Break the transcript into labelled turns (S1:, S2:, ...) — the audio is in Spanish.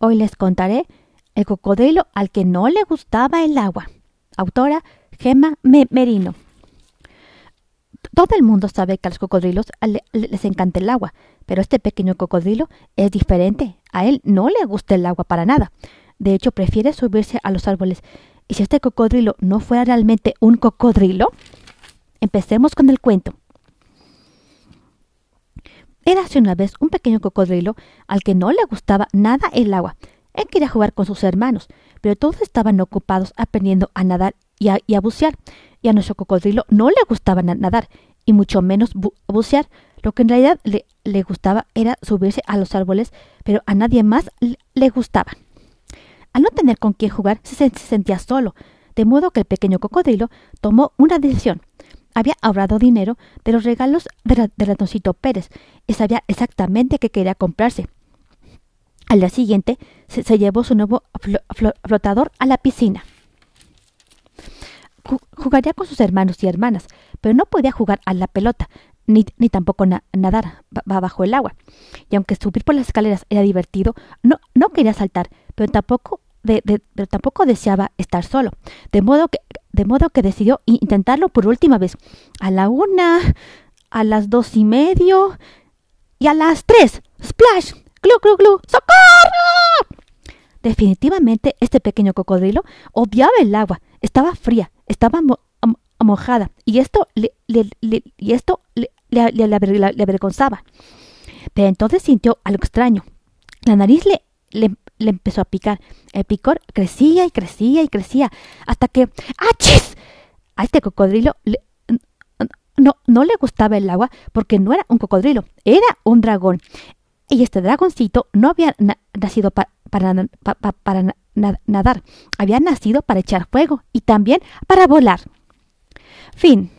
S1: Hoy les contaré El cocodrilo al que no le gustaba el agua. Autora Gemma Merino. Todo el mundo sabe que a los cocodrilos les encanta el agua, pero este pequeño cocodrilo es diferente. A él no le gusta el agua para nada. De hecho, prefiere subirse a los árboles. ¿Y si este cocodrilo no fuera realmente un cocodrilo? Empecemos con el cuento. Hace una vez un pequeño cocodrilo al que no le gustaba nada el agua. Él quería jugar con sus hermanos, pero todos estaban ocupados aprendiendo a nadar y a, bucear. Y a nuestro cocodrilo no le gustaba nadar, y mucho menos bucear. Lo que en realidad le, gustaba era subirse a los árboles, pero a nadie más le gustaba. Al no tener con quién jugar, se, sentía solo, de modo que el pequeño cocodrilo tomó una decisión. Había ahorrado dinero de los regalos de, ratoncito Pérez y sabía exactamente qué quería comprarse. Al día siguiente se, llevó su nuevo flotador a la piscina. Jugaría con sus hermanos y hermanas, pero no podía jugar a la pelota, ni, ni tampoco nadar bajo el agua. Y aunque subir por las escaleras era divertido, no, no quería saltar, pero tampoco, de, pero tampoco deseaba estar solo. De modo, que, de modo que decidió intentarlo por última vez. A la una, a las dos y medio y a las tres. ¡Splash! ¡Glu, glu, glu! ¡Socorro! Definitivamente este pequeño cocodrilo odiaba el agua. Estaba fría, estaba mojada y esto le, y esto le, le, avergonzaba. Pero entonces sintió algo extraño. La nariz le, le, empezó a picar. El picor crecía y crecía y crecía hasta que ¡achis! A este cocodrilo no, no le gustaba el agua porque no era un cocodrilo, era un dragón. Y este dragoncito no había nacido para, para nadar, había nacido para echar fuego y también para volar. Fin.